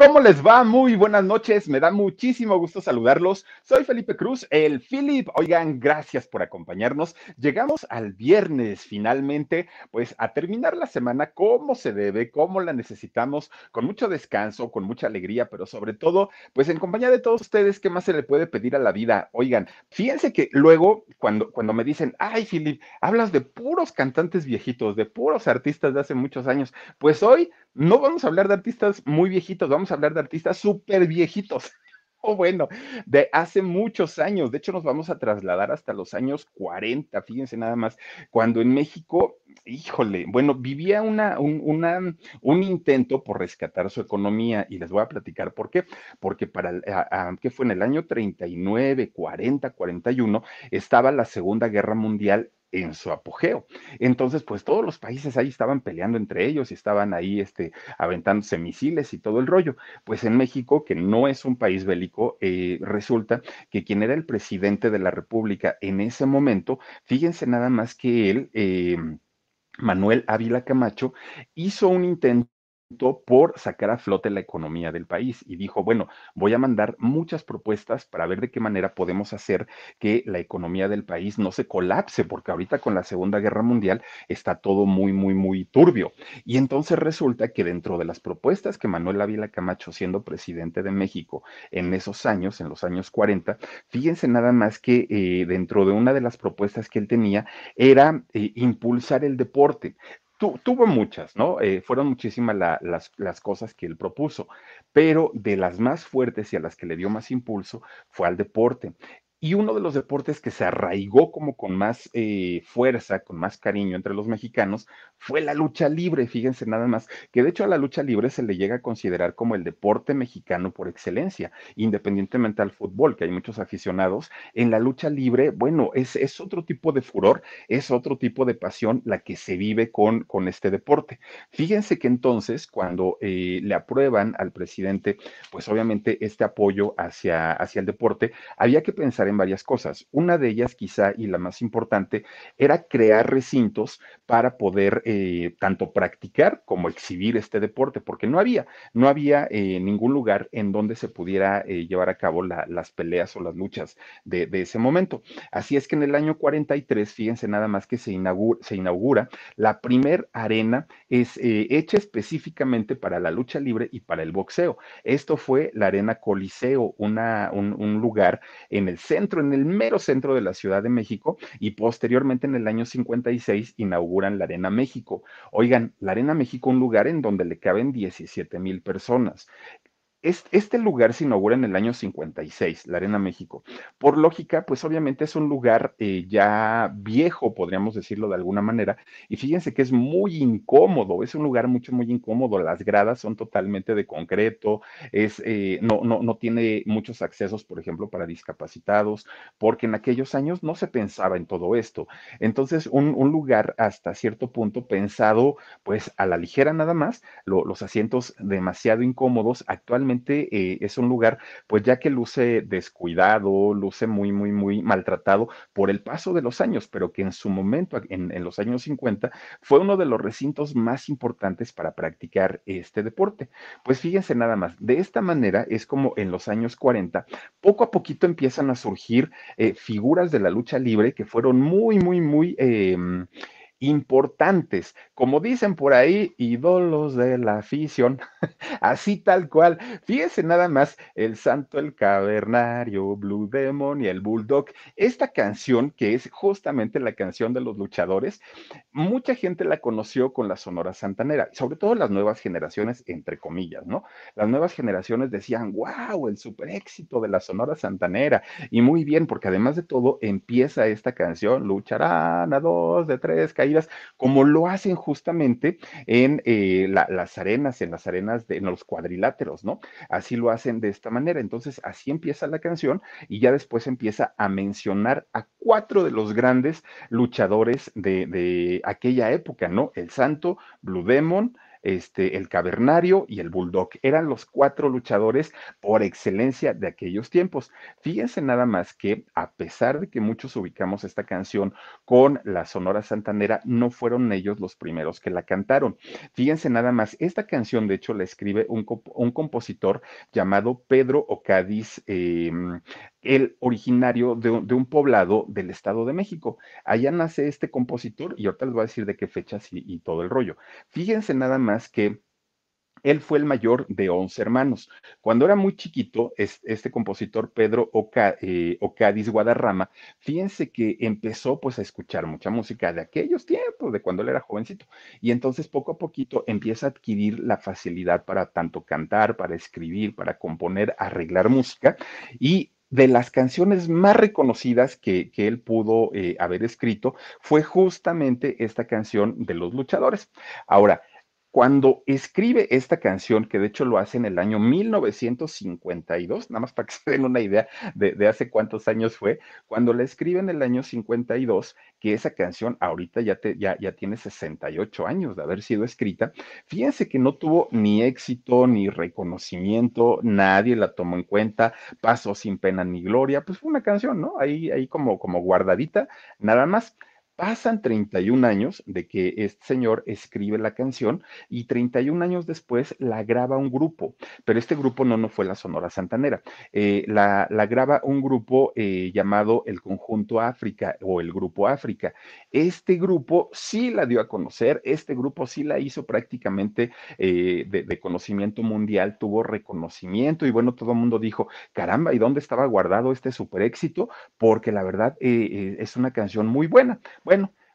¿Cómo les va? Muy buenas noches. Me da muchísimo gusto saludarlos. Soy Felipe Cruz, el Philip. Oigan, gracias por acompañarnos. Llegamos al viernes finalmente, pues a terminar la semana como se debe, como la necesitamos, con mucho descanso, con mucha alegría, pero sobre todo, pues en compañía de todos ustedes, ¿qué más se le puede pedir a la vida? Oigan, fíjense que luego cuando, cuando me dicen, ay, Philip, hablas de puros cantantes viejitos, de puros artistas de hace muchos años, pues hoy no vamos a hablar de artistas muy viejitos, vamos a hablar de artistas súper viejitos. O bueno, de hace muchos años. De hecho, nos vamos a trasladar hasta los años 40, fíjense nada más, cuando en México, híjole, bueno, vivía una, un, una, un intento por rescatar su economía y les voy a platicar por qué. Porque para, ¿qué fue en el año 39, 40, 41, estaba la Segunda Guerra Mundial en su apogeo. Entonces, pues todos los países ahí estaban peleando entre ellos y estaban ahí este, aventándose misiles y todo el rollo. Pues en México, que no es un país bélico, eh, resulta que quien era el presidente de la República en ese momento, fíjense nada más que él, eh, Manuel Ávila Camacho, hizo un intento por sacar a flote la economía del país y dijo, bueno, voy a mandar muchas propuestas para ver de qué manera podemos hacer que la economía del país no se colapse, porque ahorita con la Segunda Guerra Mundial está todo muy, muy, muy turbio. Y entonces resulta que dentro de las propuestas que Manuel Ávila Camacho, siendo presidente de México en esos años, en los años 40, fíjense nada más que eh, dentro de una de las propuestas que él tenía era eh, impulsar el deporte tuvo muchas, ¿no? Eh, fueron muchísimas las, las, cosas que él propuso, pero de las más fuertes y a las que le dio más impulso fue al deporte. Y uno de los deportes que se arraigó como con más eh, fuerza, con más cariño entre los mexicanos, fue la lucha libre. Fíjense nada más, que de hecho a la lucha libre se le llega a considerar como el deporte mexicano por excelencia, independientemente al fútbol, que hay muchos aficionados. En la lucha libre, bueno, es, es otro tipo de furor, es otro tipo de pasión la que se vive con, con este deporte. Fíjense que entonces, cuando eh, le aprueban al presidente, pues obviamente este apoyo hacia, hacia el deporte, había que pensar en varias cosas. Una de ellas, quizá, y la más importante, era crear recintos para poder eh, tanto practicar como exhibir este deporte, porque no había, no había eh, ningún lugar en donde se pudiera eh, llevar a cabo las peleas o las luchas de, ese momento. Así es que en el año 43, fíjense nada más que se inaugura, la primer arena es hecha específicamente para la lucha libre y para el boxeo. Esto fue la arena Coliseo, un lugar en el centro en el mero centro de la Ciudad de México y posteriormente en el año 56 inauguran la Arena México. Oigan, la Arena México, un lugar en donde le caben 17 mil personas. Este lugar se inaugura en el año 56, la Arena México. Por lógica, pues obviamente es un lugar eh, ya viejo, podríamos decirlo de alguna manera, y fíjense que es muy incómodo, es un lugar mucho, muy incómodo. Las gradas son totalmente de concreto, eh, no, no, no tiene muchos accesos, por ejemplo, para discapacitados, porque en aquellos años no se pensaba en todo esto. Entonces, un, lugar hasta cierto punto pensado, pues a la ligera nada más, los asientos demasiado incómodos actualmente eh, es un lugar, pues ya que luce descuidado, luce muy, muy, muy maltratado por el paso de los años, pero que en su momento, en, los años 50, fue uno de los recintos más importantes para practicar este deporte. Pues fíjense nada más, de esta manera es como en los años 40, poco a poquito empiezan a surgir eh, figuras de la lucha libre que fueron muy, muy, muy... Eh, importantes, como dicen por ahí, ídolos de la afición, así tal cual. Fíjense nada más, el santo, el cavernario, Blue Demon y el Bulldog. Esta canción, que es justamente la canción de los luchadores, mucha gente la conoció con la Sonora Santanera, sobre todo las nuevas generaciones, entre comillas, ¿no? Las nuevas generaciones decían, wow, el super éxito de la Sonora Santanera. Y muy bien, porque además de todo, empieza esta canción, lucharán a dos de tres caídas, como lo hacen justamente en eh, las arenas, en las arenas, de, los cuadriláteros, ¿no? Así lo hacen de esta manera. Entonces, así empieza la canción y ya después empieza a mencionar a cuatro de los grandes luchadores de, de aquella época, ¿no? El Santo, Blue Demon, este, el Cavernario y el Bulldog. Eran los cuatro luchadores por excelencia de aquellos tiempos. Fíjense nada más que a pesar de que muchos ubicamos esta canción con la Sonora Santanera, no fueron ellos los primeros que la cantaron. Fíjense nada más, esta canción de hecho la escribe un, un compositor llamado Pedro Ocadiz eh, el originario de, un poblado del Estado de México. Allá nace este compositor y ahorita les voy a decir de qué fechas y, todo el rollo. Fíjense nada más que él fue el mayor de 11 hermanos. Cuando era muy chiquito, este compositor Pedro Oca, eh, Ocadiz Guadarrama, fíjense que empezó pues a escuchar mucha música de aquellos tiempos, de cuando él era jovencito. Y entonces poco a poquito empieza a adquirir la facilidad para tanto cantar, para escribir, para componer, arreglar música. Y de las canciones más reconocidas que, él pudo eh, haber escrito fue justamente esta canción de los luchadores. Ahora, cuando escribe esta canción, que de hecho lo hace en el año 1952, nada más para que se den una idea de, hace cuántos años fue, cuando la escribe en el año 52, que esa canción ahorita ya, ya, ya tiene 68 años de haber sido escrita, fíjense que no tuvo ni éxito ni reconocimiento, nadie la tomó en cuenta, pasó sin pena ni gloria, pues fue una canción, ¿no? Ahí, ahí como, como guardadita, nada más. Pasan 31 años de que este señor escribe la canción y 31 años después la graba un grupo, pero este grupo no, no fue la Sonora Santanera, eh, la, graba un grupo eh, llamado el Conjunto África o el Grupo África. Este grupo sí la dio a conocer, este grupo sí la hizo prácticamente eh, de, de, conocimiento mundial, tuvo reconocimiento y bueno, todo el mundo dijo, caramba, ¿y dónde estaba guardado este super éxito? Porque la verdad es una canción muy buena. Bueno,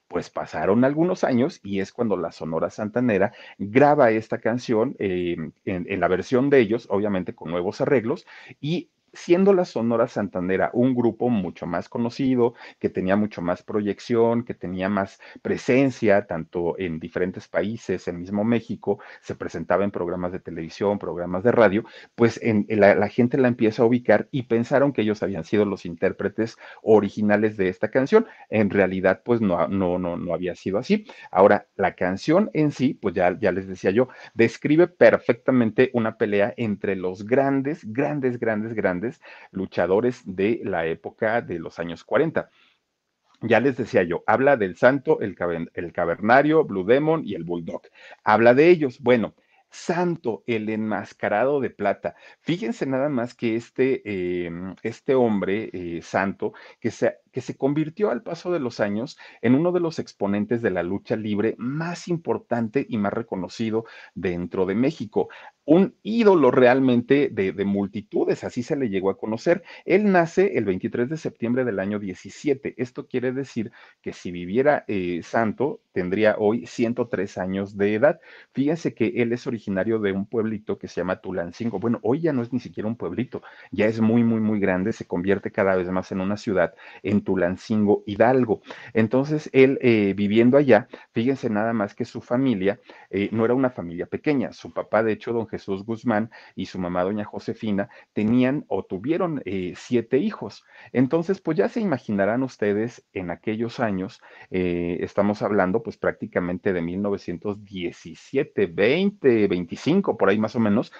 pues pasaron algunos años y es cuando la Sonora Santanera graba esta canción eh, en, en, la versión de ellos, obviamente con nuevos arreglos, y siendo la Sonora Santanera un grupo mucho más conocido, que tenía mucho más proyección, que tenía más presencia, tanto en diferentes países, en mismo México, se presentaba en programas de televisión, programas de radio, pues en, la, gente la empieza a ubicar y pensaron que ellos habían sido los intérpretes originales de esta canción. En realidad, pues no, no, no, no había sido así. Ahora, la canción en sí, pues ya, ya les decía yo, describe perfectamente una pelea entre los grandes, grandes, grandes, grandes luchadores de la época de los años 40. Ya les decía yo, habla del santo, el, cavernario, Blue Demon y el Bulldog. Habla de ellos. Bueno, Santo, el enmascarado de plata. Fíjense nada más que este, em, este hombre eh, santo, que se, que se convirtió al paso de los años en uno de los exponentes de la lucha libre más importante y más reconocido dentro de México un ídolo realmente de, multitudes, así se le llegó a conocer. Él nace el 23 de septiembre del año 17. Esto quiere decir que si viviera eh, santo, tendría hoy 103 años de edad. Fíjense que él es originario de un pueblito que se llama Tulancingo. Bueno, hoy ya no es ni siquiera un pueblito, ya es muy, muy, muy grande, se convierte cada vez más en una ciudad, en Tulancingo, Hidalgo. Entonces, él eh, viviendo allá, fíjense nada más que su familia eh, no era una familia pequeña. Su papá, de hecho, don Jesús Guzmán y su mamá, doña Josefina, tenían o tuvieron eh, siete hijos. Entonces, pues ya se imaginarán ustedes en aquellos años, estamos hablando pues prácticamente de 1917, 20, 25, por ahí más o menos,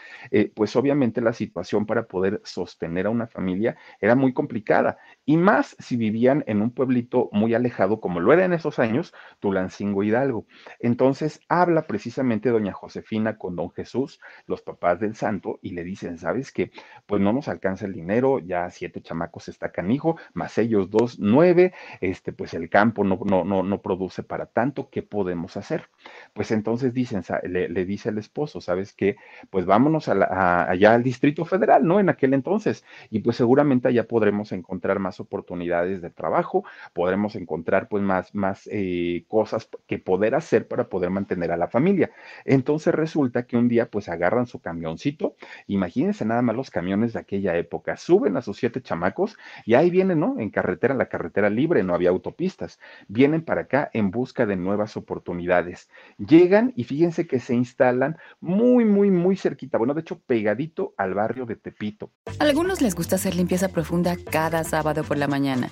pues obviamente la situación para poder sostener a una familia era muy complicada. Y más si en un pueblito muy alejado, como lo era en esos años, Tulancingo Hidalgo. Entonces, habla precisamente doña Josefina con don Jesús los papás del santo y le dicen, ¿sabes qué? Pues no nos alcanza el dinero, ya siete chamacos está canijo, más ellos dos, nueve, este, pues el campo no, no, no, no produce para tanto, ¿qué podemos hacer? Pues entonces dicen, le, dice el esposo, ¿sabes qué? Pues vámonos allá al Distrito Federal, ¿no? En aquel entonces, y pues seguramente allá podremos encontrar más oportunidades trabajo, podremos encontrar pues más, más eh, cosas que poder hacer para poder mantener a la familia. Entonces resulta que un día pues agarran su camioncito, imagínense nada más los camiones de aquella época, suben a sus siete chamacos y ahí vienen, ¿no? En carretera, la carretera libre, no había autopistas, vienen para acá en busca de nuevas oportunidades. Llegan y fíjense que se instalan muy, muy, muy cerquita, bueno, de hecho pegadito al barrio de Tepito. algunos les gusta hacer limpieza profunda cada sábado por la mañana.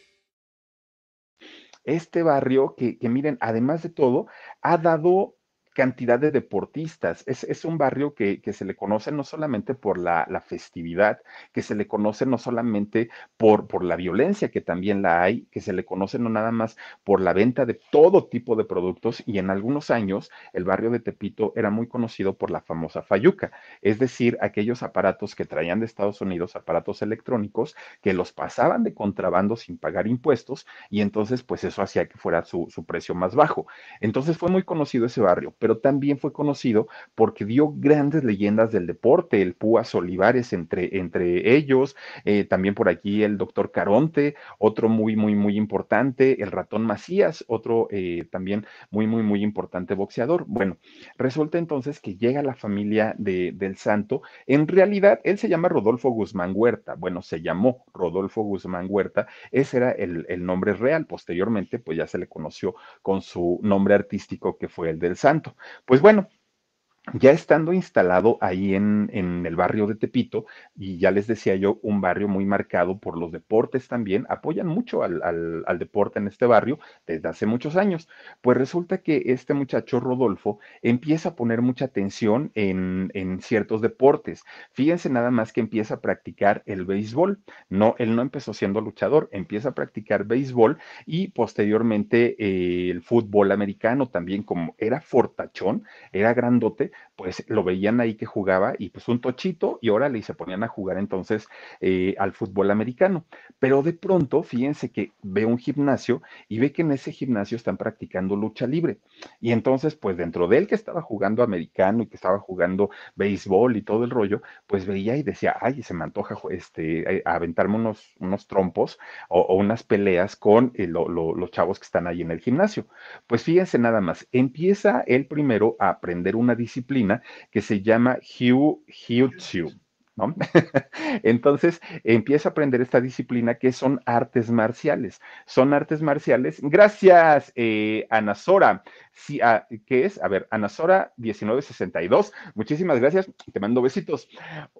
Este barrio que, que miren, además de todo, ha dado cantidad de deportistas. Es, es un barrio que, que, se le conoce no solamente por la, la, festividad, que se le conoce no solamente por, por la violencia, que también la hay, que se le conoce no nada más por la venta de todo tipo de productos y en algunos años el barrio de Tepito era muy conocido por la famosa Fayuca, es decir, aquellos aparatos que traían de Estados Unidos, aparatos electrónicos, que los pasaban de contrabando sin pagar impuestos y entonces pues eso hacía que fuera su, su precio más bajo. Entonces fue muy conocido ese barrio pero también fue conocido porque dio grandes leyendas del deporte, el Púas Olivares entre, entre ellos, eh, también por aquí el doctor Caronte, otro muy, muy, muy importante, el ratón Macías, otro eh, también muy, muy, muy importante boxeador. Bueno, resulta entonces que llega la familia de, del santo, en realidad él se llama Rodolfo Guzmán Huerta, bueno, se llamó Rodolfo Guzmán Huerta, ese era el, el nombre real, posteriormente pues ya se le conoció con su nombre artístico que fue el del santo. Pues bueno, ya estando instalado ahí en, en, el barrio de Tepito, y ya les decía yo, un barrio muy marcado por los deportes también, apoyan mucho al, al, deporte en este barrio desde hace muchos años. Pues resulta que este muchacho Rodolfo empieza a poner mucha atención en, en ciertos deportes. Fíjense nada más que empieza a practicar el béisbol. No, él no empezó siendo luchador, empieza a practicar béisbol y posteriormente eh, el fútbol americano también, como era fortachón, era grandote, pues lo veían ahí que jugaba y pues un tochito y órale y se ponían a jugar entonces eh, al fútbol americano. Pero de pronto, fíjense que ve un gimnasio y ve que en ese gimnasio están practicando lucha libre. Y entonces, pues dentro de él que estaba jugando americano y que estaba jugando béisbol y todo el rollo, pues veía y decía, ay, se me antoja este, eh, aventarme unos, unos trompos o, unas peleas con eh, lo, lo, los chavos que están ahí en el gimnasio. Pues fíjense nada más, empieza él primero a aprender una disciplina disciplina que se llama Hugh Jiu ¿No? Entonces empieza a aprender esta disciplina que son artes marciales. Son artes marciales. Gracias, eh, Ana Sora. Sí, ah, ¿Qué es? A ver, Ana Sora 1962. Muchísimas gracias. Te mando besitos.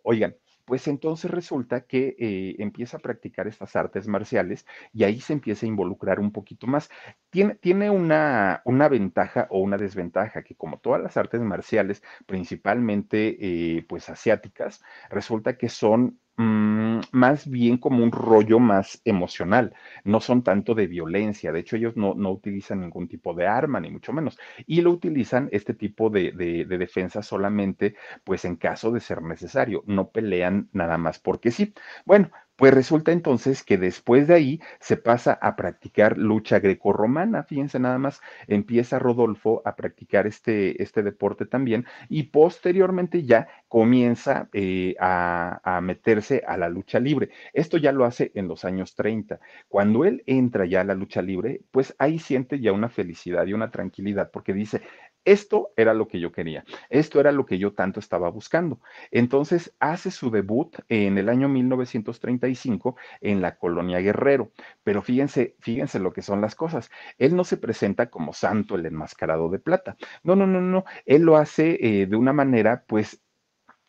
Oigan, pues entonces resulta que eh, empieza a practicar estas artes marciales y ahí se empieza a involucrar un poquito más. Tiene, tiene una, una, ventaja o una desventaja que como todas las artes marciales, principalmente eh, pues asiáticas, resulta que son Mm, más bien como un rollo más emocional, no son tanto de violencia, de hecho ellos no, no utilizan ningún tipo de arma, ni mucho menos, y lo utilizan este tipo de, de, de, defensa solamente pues en caso de ser necesario, no pelean nada más porque sí. Bueno, pues resulta entonces que después de ahí se pasa a practicar lucha grecorromana. Fíjense nada más, empieza Rodolfo a practicar este, este deporte también y posteriormente ya comienza eh, a, a, meterse a la lucha libre. Esto ya lo hace en los años 30. Cuando él entra ya a la lucha libre, pues ahí siente ya una felicidad y una tranquilidad porque dice, esto era lo que yo quería, esto era lo que yo tanto estaba buscando. Entonces hace su debut en el año 1935 en la colonia Guerrero, pero fíjense, fíjense lo que son las cosas. Él no se presenta como santo, el enmascarado de plata. No, no, no, no. Él lo hace eh, de una manera, pues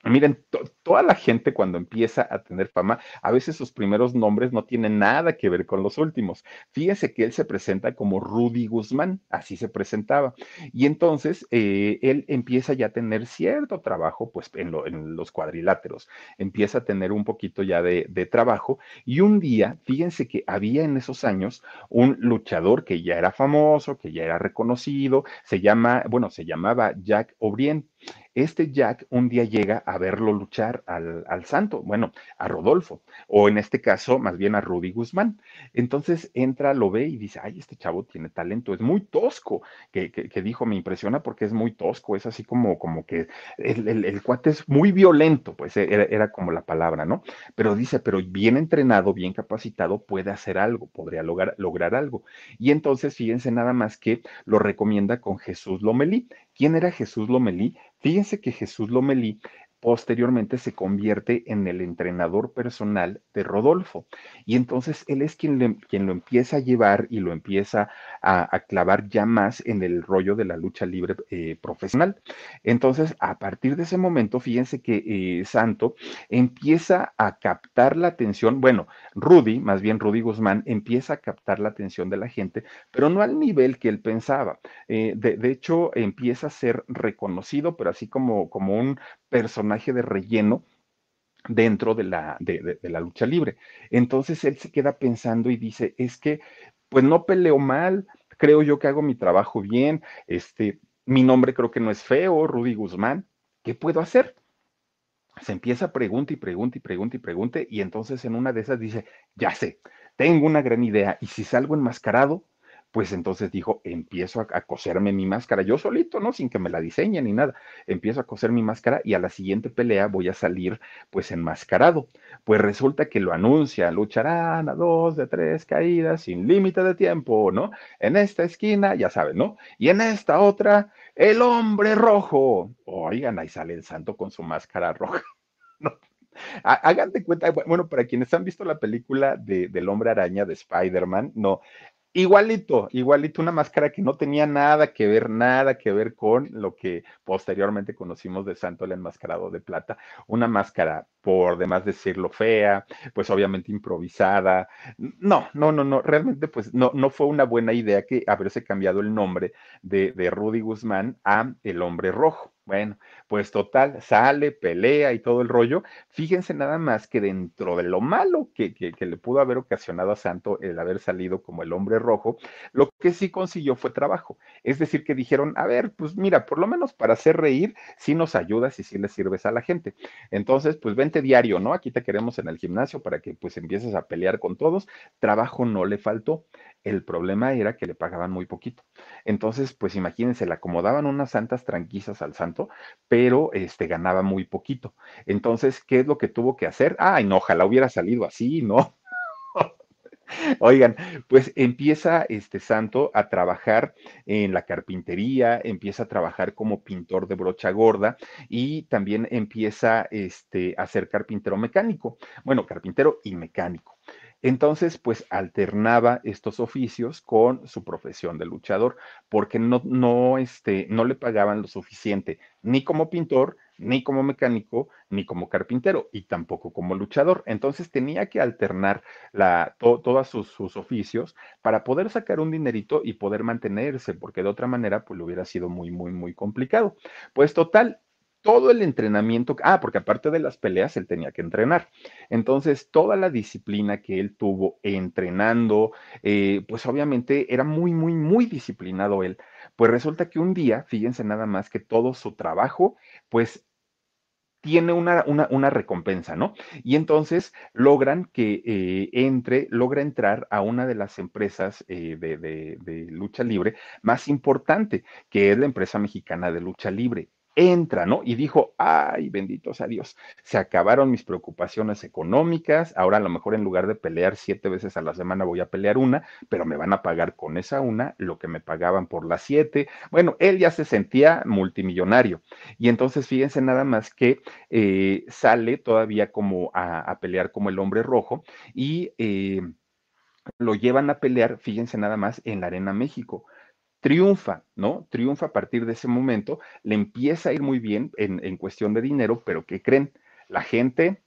Miren, toda la gente cuando empieza a tener fama, a veces sus primeros nombres no tienen nada que ver con los últimos. Fíjense que él se presenta como Rudy Guzmán, así se presentaba. Y entonces eh, él empieza ya a tener cierto trabajo, pues en, los cuadriláteros, empieza a tener un poquito ya de, de trabajo. Y un día, fíjense que había en esos años un luchador que ya era famoso, que ya era reconocido, se llama, bueno, se llamaba Jack O'Brien. Este Jack un día llega a verlo luchar al, santo, bueno, a Rodolfo, o en este caso, más bien a Rudy Guzmán. Entonces entra, lo ve y dice, ay, este chavo tiene talento, es muy tosco, que, dijo, me impresiona porque es muy tosco, es así como, como que el, cuate es muy violento, pues era, era, como la palabra, ¿no? Pero dice, pero bien entrenado, bien capacitado, puede hacer algo, podría lograr, lograr algo. Y entonces, fíjense nada más que lo recomienda con Jesús Lomelí. ¿Quién era Jesús Lomelí? Fíjense que Jesús Lomelí posteriormente se convierte en el entrenador personal de Rodolfo. Y entonces él es quien, quien lo empieza a llevar y lo empieza a, clavar ya más en el rollo de la lucha libre eh, profesional. Entonces, a partir de ese momento, fíjense que eh, Santo empieza a captar la atención, bueno, Rudy, más bien Rudy Guzmán, empieza a captar la atención de la gente, pero no al nivel que él pensaba. Eh, de, de, hecho, empieza a ser reconocido, pero así como, como un personaje de relleno dentro de la, de, la lucha libre. Entonces él se queda pensando y dice, es que pues no peleo mal, creo yo que hago mi trabajo bien, este, mi nombre creo que no es feo, Rudy Guzmán, ¿qué puedo hacer? Se empieza a preguntar y pregunta y pregunta y pregunte y entonces en una de esas dice, ya sé, tengo una gran idea y si salgo enmascarado, pues entonces dijo, empiezo a, coserme mi máscara, yo solito, ¿no? Sin que me la diseñe ni nada, empiezo a coser mi máscara y a la siguiente pelea voy a salir pues enmascarado. Pues resulta que lo anuncia, lucharán a dos de tres caídas sin límite de tiempo, ¿no? En esta esquina, ya saben, ¿no? Y en esta otra, el hombre rojo. Oigan, ahí sale el santo con su máscara roja. ¿no? Hagan de cuenta, bueno, para quienes han visto la película de, del hombre araña de Spider-Man, no, Igualito, igualito, una máscara que no tenía nada que ver, nada que ver con lo que posteriormente conocimos de Santo el Enmascarado de Plata. Una máscara, por demás decirlo, fea, pues obviamente improvisada. No, no, no, no, realmente pues no, no fue una buena idea que haberse cambiado el nombre de, de Rudy Guzmán a El Hombre Rojo. Bueno, pues total, sale, pelea y todo el rollo. Fíjense nada más que dentro de lo malo que, que, le pudo haber ocasionado a Santo el haber salido como el hombre rojo, lo que sí consiguió fue trabajo. Es decir, que dijeron, a ver, pues mira, por lo menos para hacer reír, sí nos ayudas y sí le sirves a la gente. Entonces, pues vente diario, ¿no? Aquí te queremos en el gimnasio para que pues empieces a pelear con todos. Trabajo no le faltó. El problema era que le pagaban muy poquito. Entonces, pues imagínense, le acomodaban unas santas tranquisas al santo, pero este ganaba muy poquito. Entonces, ¿qué es lo que tuvo que hacer? Ay, no, ojalá hubiera salido así, ¿no? Oigan, pues empieza este santo a trabajar en la carpintería, empieza a trabajar como pintor de brocha gorda y también empieza este, a ser carpintero mecánico. Bueno, carpintero y mecánico. Entonces, pues alternaba estos oficios con su profesión de luchador, porque no, no, este, no le pagaban lo suficiente, ni como pintor, ni como mecánico, ni como carpintero, y tampoco como luchador. Entonces tenía que alternar la, todos sus, sus, oficios para poder sacar un dinerito y poder mantenerse, porque de otra manera, pues le hubiera sido muy, muy, muy complicado. Pues total, todo el entrenamiento, ah, porque aparte de las peleas, él tenía que entrenar. Entonces, toda la disciplina que él tuvo entrenando, eh, pues obviamente era muy, muy, muy disciplinado él. Pues resulta que un día, fíjense nada más que todo su trabajo, pues tiene una, una, recompensa, ¿no? Y entonces logran que eh, entre, logra entrar a una de las empresas eh, de, de lucha libre más importante, que es la empresa mexicana de lucha libre entra, ¿no? Y dijo, ay, benditos a Dios, se acabaron mis preocupaciones económicas, ahora a lo mejor en lugar de pelear siete veces a la semana voy a pelear una, pero me van a pagar con esa una lo que me pagaban por las siete. Bueno, él ya se sentía multimillonario y entonces fíjense nada más que eh, sale todavía como a, pelear como el hombre rojo y... Eh, lo llevan a pelear, fíjense nada más, en la Arena México triunfa, ¿no? Triunfa a partir de ese momento, le empieza a ir muy bien en, en cuestión de dinero, pero ¿qué creen? La gente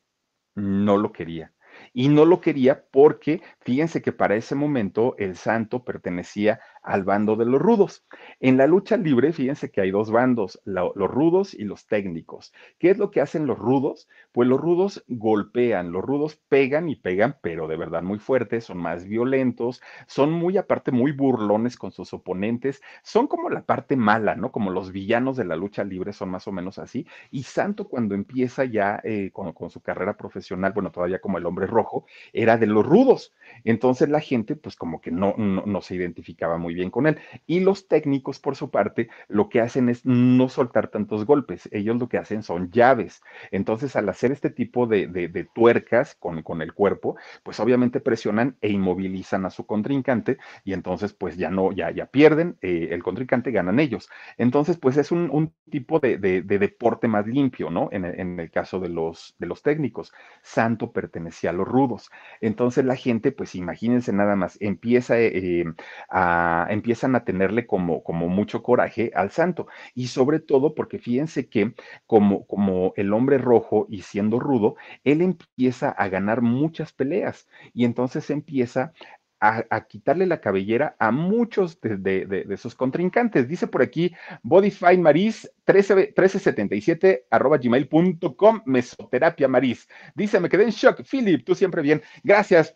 no lo quería. Y no lo quería porque, fíjense que para ese momento el santo pertenecía al bando de los rudos. En la lucha libre, fíjense que hay dos bandos, los rudos y los técnicos. ¿Qué es lo que hacen los rudos? Pues los rudos golpean, los rudos pegan y pegan, pero de verdad muy fuertes, son más violentos, son muy aparte muy burlones con sus oponentes, son como la parte mala, ¿no? Como los villanos de la lucha libre son más o menos así. Y Santo cuando empieza ya eh, con, con su carrera profesional, bueno, todavía como el hombre rojo, era de los rudos. Entonces la gente pues como que no, no, se identificaba muy bien con él. Y los técnicos, por su parte, lo que hacen es no soltar tantos golpes. Ellos lo que hacen son llaves. Entonces, al hacer este tipo de, de, de tuercas con, con, el cuerpo, pues obviamente presionan e inmovilizan a su contrincante y entonces pues ya no, ya, ya pierden, eh, el contrincante ganan ellos. Entonces, pues es un, un tipo de, de, deporte más limpio, ¿no? En, en, el caso de los, de los técnicos. Santo pertenecía a los rudos. Entonces la gente, pues imagínense nada más, empieza eh, a empiezan a tenerle como, como mucho coraje al santo. Y sobre todo porque fíjense que como, como el hombre rojo y siendo rudo, él empieza a ganar muchas peleas y entonces empieza a, quitarle la cabellera a muchos de, de, sus contrincantes. Dice por aquí Bodyfine Maris 13, 1377 arroba gmail.com mesoterapia Maris. Dice, me quedé en shock. Philip, tú siempre bien. Gracias.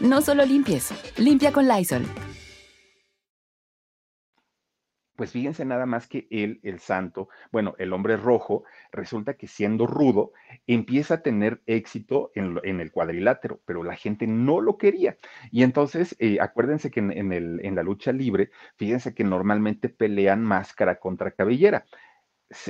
No solo limpies, limpia con Lysol. Pues fíjense nada más que él, el santo, bueno, el hombre rojo, resulta que siendo rudo, empieza a tener éxito en, en el cuadrilátero, pero la gente no lo quería. Y entonces, eh, acuérdense que en, el, en la lucha libre, fíjense que normalmente pelean máscara contra cabellera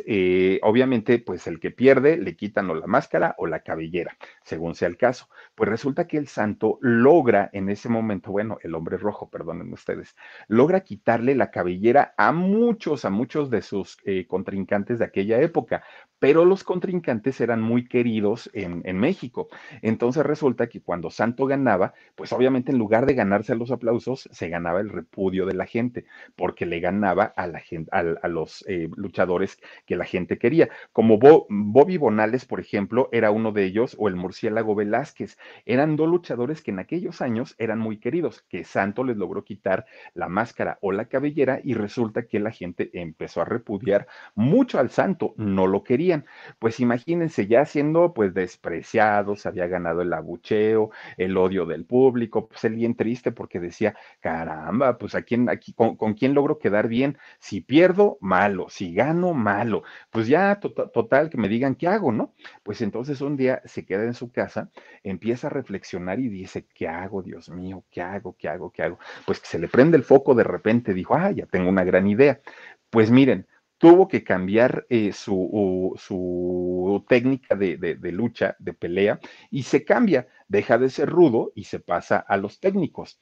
eh, obviamente, pues el que pierde le quitan o la máscara o la cabellera, según sea el caso. Pues resulta que el santo logra en ese momento, bueno, el hombre rojo, perdonen ustedes, logra quitarle la cabellera a muchos, a muchos de sus eh, contrincantes de aquella época, pero los contrincantes eran muy queridos en, México. Entonces resulta que cuando Santo ganaba, pues obviamente en lugar de ganarse los aplausos, se ganaba el repudio de la gente, porque le ganaba a, la gente, a, los eh, luchadores que la gente quería. Como Bo, Bobby Bonales, por ejemplo, era uno de ellos, o el murciélago Velázquez. Eran dos luchadores que en aquellos años eran muy queridos, que Santo les logró quitar la máscara o la cabellera y resulta que la gente empezó a repudiar mucho al Santo, no lo quería pues imagínense, ya siendo pues despreciado, se había ganado el abucheo, el odio del público, pues él bien triste porque decía, caramba, pues a quién, aquí, con, con quién logro quedar bien, si pierdo, malo, si gano, malo, pues ya total, total que me digan qué hago, ¿no? Pues entonces un día se queda en su casa, empieza a reflexionar y dice, ¿qué hago, Dios mío? ¿Qué hago? ¿Qué hago? ¿Qué hago? Pues que se le prende el foco de repente, dijo, ah, ya tengo una gran idea. Pues miren, tuvo que cambiar eh, su, su, técnica de, de, de, lucha, de pelea, y se cambia, deja de ser rudo y se pasa a los técnicos.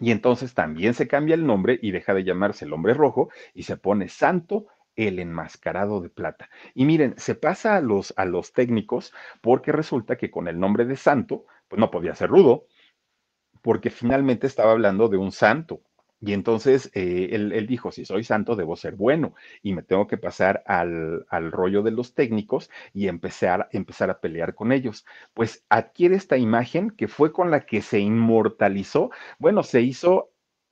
Y entonces también se cambia el nombre y deja de llamarse el hombre rojo y se pone santo el enmascarado de plata. Y miren, se pasa a los, a los técnicos porque resulta que con el nombre de santo, pues no podía ser rudo, porque finalmente estaba hablando de un santo, y entonces eh, él, él, dijo, si soy santo, debo ser bueno y me tengo que pasar al, al rollo de los técnicos y empezar, empezar a pelear con ellos. Pues adquiere esta imagen que fue con la que se inmortalizó, bueno, se hizo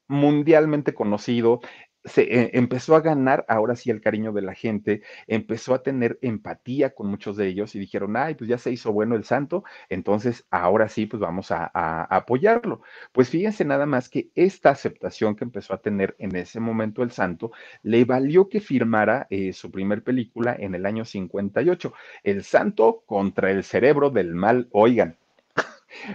mundialmente conocido, se eh, empezó a ganar ahora sí el cariño de la gente, empezó a tener empatía con muchos de ellos y dijeron, ay, pues ya se hizo bueno el santo, entonces ahora sí, pues vamos a, apoyarlo. Pues fíjense nada más que esta aceptación que empezó a tener en ese momento el santo le valió que firmara eh, su primer película en el año 58, El santo contra el cerebro del mal, oigan.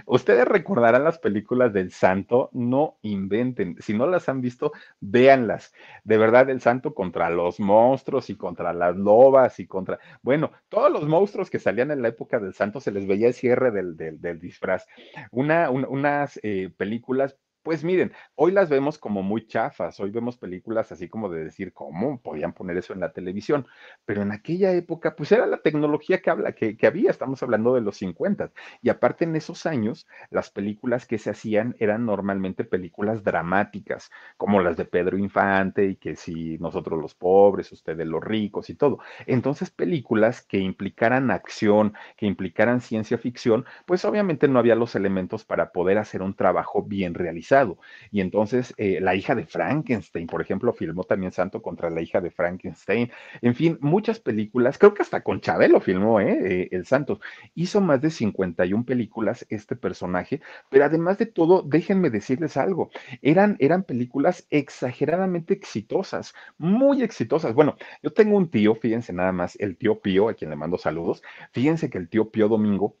Ustedes recordarán las películas del Santo, no inventen. Si no las han visto, véanlas. De verdad, el Santo contra los monstruos y contra las lobas y contra, bueno, todos los monstruos que salían en la época del Santo se les veía el cierre del, del, disfraz. Una, unas eh, películas pues miren, hoy las vemos como muy chafas, hoy vemos películas así como de decir, ¿cómo podían poner eso en la televisión? Pero en aquella época, pues era la tecnología que, habla, que, había, estamos hablando de los 50. Y aparte en esos años, las películas que se hacían eran normalmente películas dramáticas, como las de Pedro Infante y que si nosotros los pobres, ustedes los ricos y todo. Entonces, películas que implicaran acción, que implicaran ciencia ficción, pues obviamente no había los elementos para poder hacer un trabajo bien realizado y entonces eh, la hija de Frankenstein, por ejemplo, filmó también Santo contra la hija de Frankenstein. En fin, muchas películas, creo que hasta con Chabelo filmó ¿eh? El Santos. Hizo más de 51 películas este personaje, pero además de todo, déjenme decirles algo, eran, eran películas exageradamente exitosas, muy exitosas. Bueno, yo tengo un tío, fíjense nada más, el tío Pío, a quien le mando saludos, fíjense que el tío Pío Domingo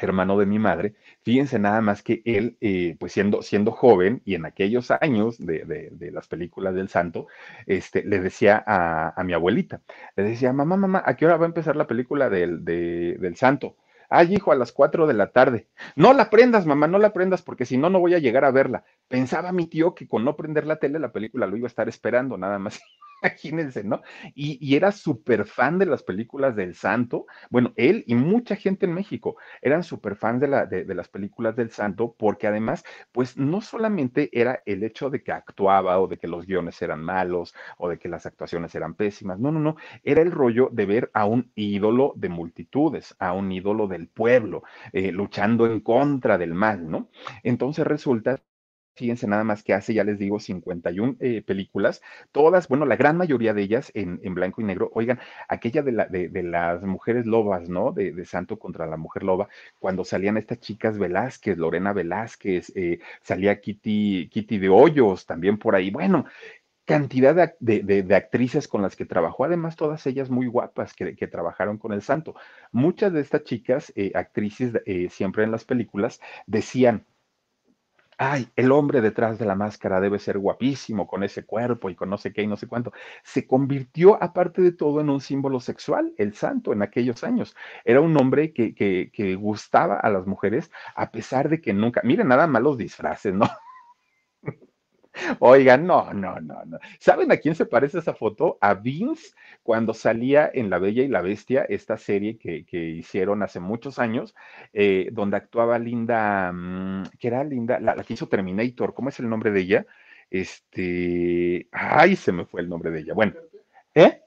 hermano de mi madre, fíjense nada más que él, eh, pues siendo, siendo joven y en aquellos años de, de, las películas del santo, este, le decía a, a, mi abuelita, le decía, mamá, mamá, ¿a qué hora va a empezar la película del, del santo? Ay, hijo, a las cuatro de la tarde. No la prendas, mamá, no la prendas, porque si no, no voy a llegar a verla. Pensaba mi tío que con no prender la tele, la película lo iba a estar esperando, nada más. imagínense, ¿no? Y, era súper fan de las películas del Santo. Bueno, él y mucha gente en México eran súper fans de, la, de, las películas del Santo porque además, pues no solamente era el hecho de que actuaba o de que los guiones eran malos o de que las actuaciones eran pésimas, no, no, no, era el rollo de ver a un ídolo de multitudes, a un ídolo del pueblo, eh, luchando en contra del mal, ¿no? Entonces resulta Fíjense nada más que hace, ya les digo, 51 eh, películas, todas, bueno, la gran mayoría de ellas en, blanco y negro. Oigan, aquella de, la, de, las mujeres lobas, ¿no? De, Santo contra la mujer loba, cuando salían estas chicas Velázquez, Lorena Velázquez, eh, salía Kitty, Kitty de Hoyos también por ahí. Bueno, cantidad de, actrices con las que trabajó, además todas ellas muy guapas que, trabajaron con el santo. Muchas de estas chicas, eh, actrices, siempre en las películas, decían, ay, el hombre detrás de la máscara debe ser guapísimo con ese cuerpo y con no sé qué y no sé cuánto. Se convirtió, aparte de todo, en un símbolo sexual, el santo, en aquellos años. Era un hombre que, que, que gustaba a las mujeres, a pesar de que nunca, miren, nada más los disfraces, ¿no? Oigan, no, no, no, no. ¿Saben a quién se parece esa foto? A Vince cuando salía en La Bella y la Bestia, esta serie que, hicieron hace muchos años, eh, donde actuaba Linda, mm, que era Linda, la, que hizo Terminator, ¿cómo es el nombre de ella? Este, ay, se me fue el nombre de ella. Bueno, ¿eh?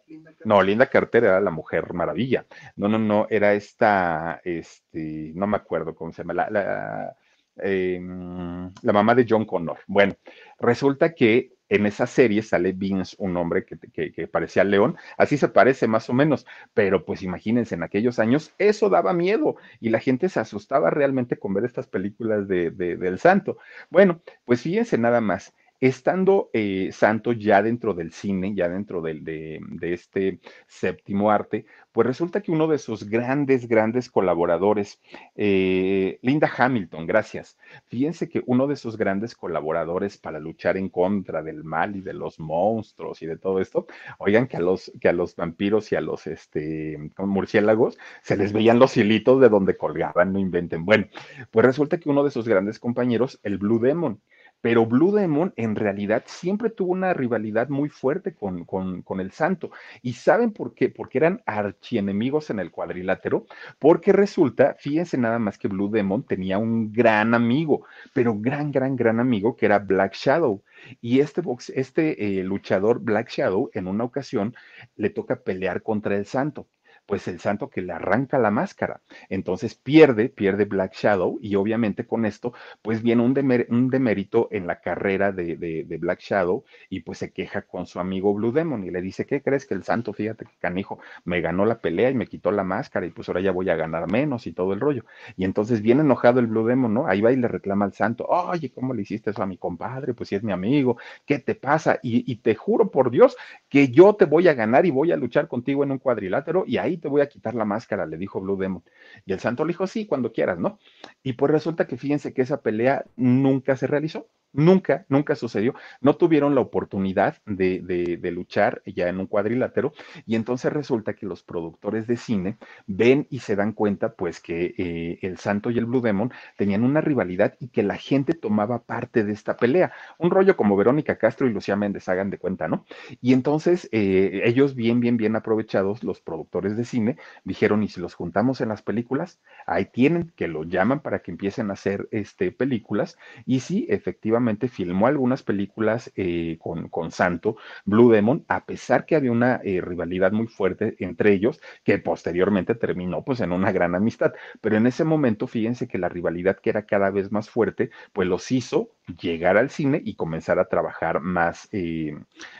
No, Linda Carter era la mujer maravilla. No, no, no, era esta, este, no me acuerdo cómo se llama, la Em, la mamá de John Connor. Bueno, resulta que en esa serie sale Vince, un hombre que, parecía león, así se parece más o menos, pero pues imagínense, en aquellos años eso daba miedo y la gente se asustaba realmente con ver estas películas de, del santo. Bueno, pues fíjense nada más, estando eh, Santo ya dentro del cine, ya dentro de, este séptimo arte, pues resulta que uno de sus grandes, grandes colaboradores, eh, Linda Hamilton, gracias. Fíjense que uno de sus grandes colaboradores para luchar en contra del mal y de los monstruos y de todo esto, oigan que a los, que a los vampiros y a los este, murciélagos se les veían los hilitos de donde colgaban, no inventen. Bueno, pues resulta que uno de sus grandes compañeros, el Blue Demon, pero Blue Demon en realidad siempre tuvo una rivalidad muy fuerte con, con, el Santo. ¿Y saben por qué? Porque eran archienemigos en el cuadrilátero, porque resulta, fíjense nada más que Blue Demon tenía un gran amigo, pero gran, gran, gran amigo que era Black Shadow. Y este, box, este eh, luchador Black Shadow en una ocasión le toca pelear contra el Santo pues el santo que le arranca la máscara. Entonces pierde, pierde Black Shadow y obviamente con esto pues viene un, un demérito en la carrera de, de, Black Shadow y pues se queja con su amigo Blue Demon y le dice, ¿qué crees que el santo, fíjate que canijo, me ganó la pelea y me quitó la máscara y pues ahora ya voy a ganar menos y todo el rollo? Y entonces viene enojado el Blue Demon, ¿no? Ahí va y le reclama al santo, oye, ¿cómo le hiciste eso a mi compadre? Pues si es mi amigo, ¿qué te pasa? Y, y te juro por Dios que yo te voy a ganar y voy a luchar contigo en un cuadrilátero y ahí te voy a quitar la máscara, le dijo Blue Demon. Y el santo le dijo, sí, cuando quieras, ¿no? Y pues resulta que fíjense que esa pelea nunca se realizó. Nunca, nunca sucedió. No tuvieron la oportunidad de, de, luchar ya en un cuadrilátero y entonces resulta que los productores de cine ven y se dan cuenta pues que eh, el Santo y el Blue Demon tenían una rivalidad y que la gente tomaba parte de esta pelea. Un rollo como Verónica Castro y Lucía Méndez hagan de cuenta, ¿no? Y entonces eh, ellos bien, bien, bien aprovechados, los productores de cine, dijeron, ¿y si los juntamos en las películas? Ahí tienen, que lo llaman para que empiecen a hacer este, películas y sí, efectivamente filmó algunas películas eh, con, con, Santo, Blue Demon, a pesar que había una eh, rivalidad muy fuerte entre ellos, que posteriormente terminó pues en una gran amistad. Pero en ese momento, fíjense que la rivalidad que era cada vez más fuerte, pues los hizo llegar al cine y comenzar a trabajar más, eh,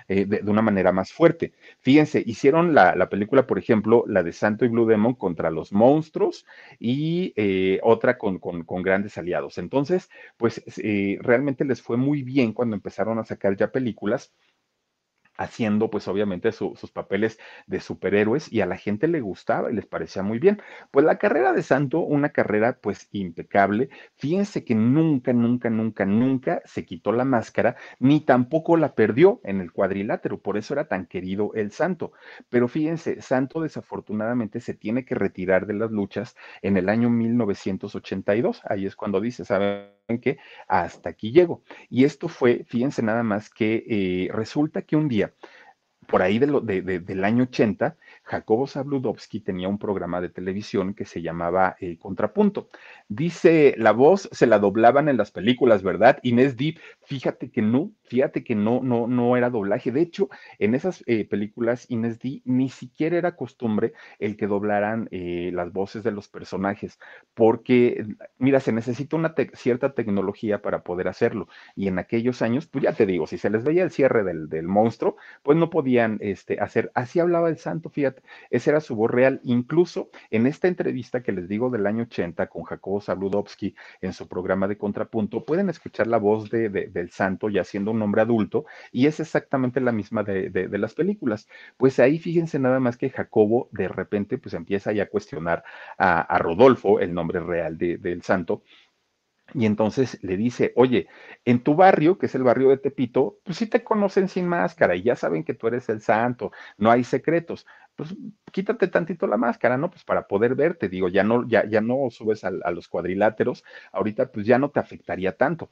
de, una manera más fuerte. Fíjense, hicieron la, la, película, por ejemplo, de Santo y Blue Demon contra los monstruos y otra con, con, con, grandes aliados. Entonces, pues realmente les fue muy bien cuando empezaron a sacar ya películas haciendo pues obviamente sus papeles de superhéroes y a la gente le gustaba y les parecía muy bien. Pues la carrera de Santo, una carrera pues impecable. Fíjense que nunca, nunca, nunca, nunca se quitó la máscara, ni tampoco la perdió en el cuadrilátero, por eso era tan querido el Santo. Pero fíjense, Santo desafortunadamente se tiene que retirar de las luchas en el año 1982. Ahí es cuando dice, ¿saben qué? Hasta aquí llego. Y esto fue, fíjense nada más que eh, resulta que un día por ahí de lo, de, del año 80, Jacobo Zabludovsky tenía un programa de televisión que se llamaba eh, Contrapunto. Dice, la voz se la doblaban en las películas, ¿verdad? Inés Deep, fíjate que no, fíjate que no, no, no era doblaje. De hecho, en esas eh, películas Inés D ni siquiera era costumbre el que doblaran eh, las voces de los personajes, porque, mira, se necesita una cierta tecnología para poder hacerlo. Y en aquellos años, pues ya te digo, si se les veía el cierre del, del monstruo, pues no podía este, hacer. Así hablaba el santo, fíjate, esa era su voz real. Incluso en esta entrevista que les digo del año 80 con Jacobo Saludowski en su programa de Contrapunto, pueden escuchar la voz de, del santo ya siendo un hombre adulto y es exactamente la misma de, las películas. Pues ahí fíjense nada más que Jacobo de repente pues empieza ya a cuestionar a, Rodolfo, el nombre real del santo, y entonces le dice, oye, en tu barrio, que es el barrio de Tepito, pues sí te conocen sin máscara y ya saben que tú eres el santo, no hay secretos. Pues quítate tantito la máscara, ¿no? Pues para poder verte, digo, ya no, ya, ya no subes a, a los cuadriláteros, ahorita pues ya no te afectaría tanto.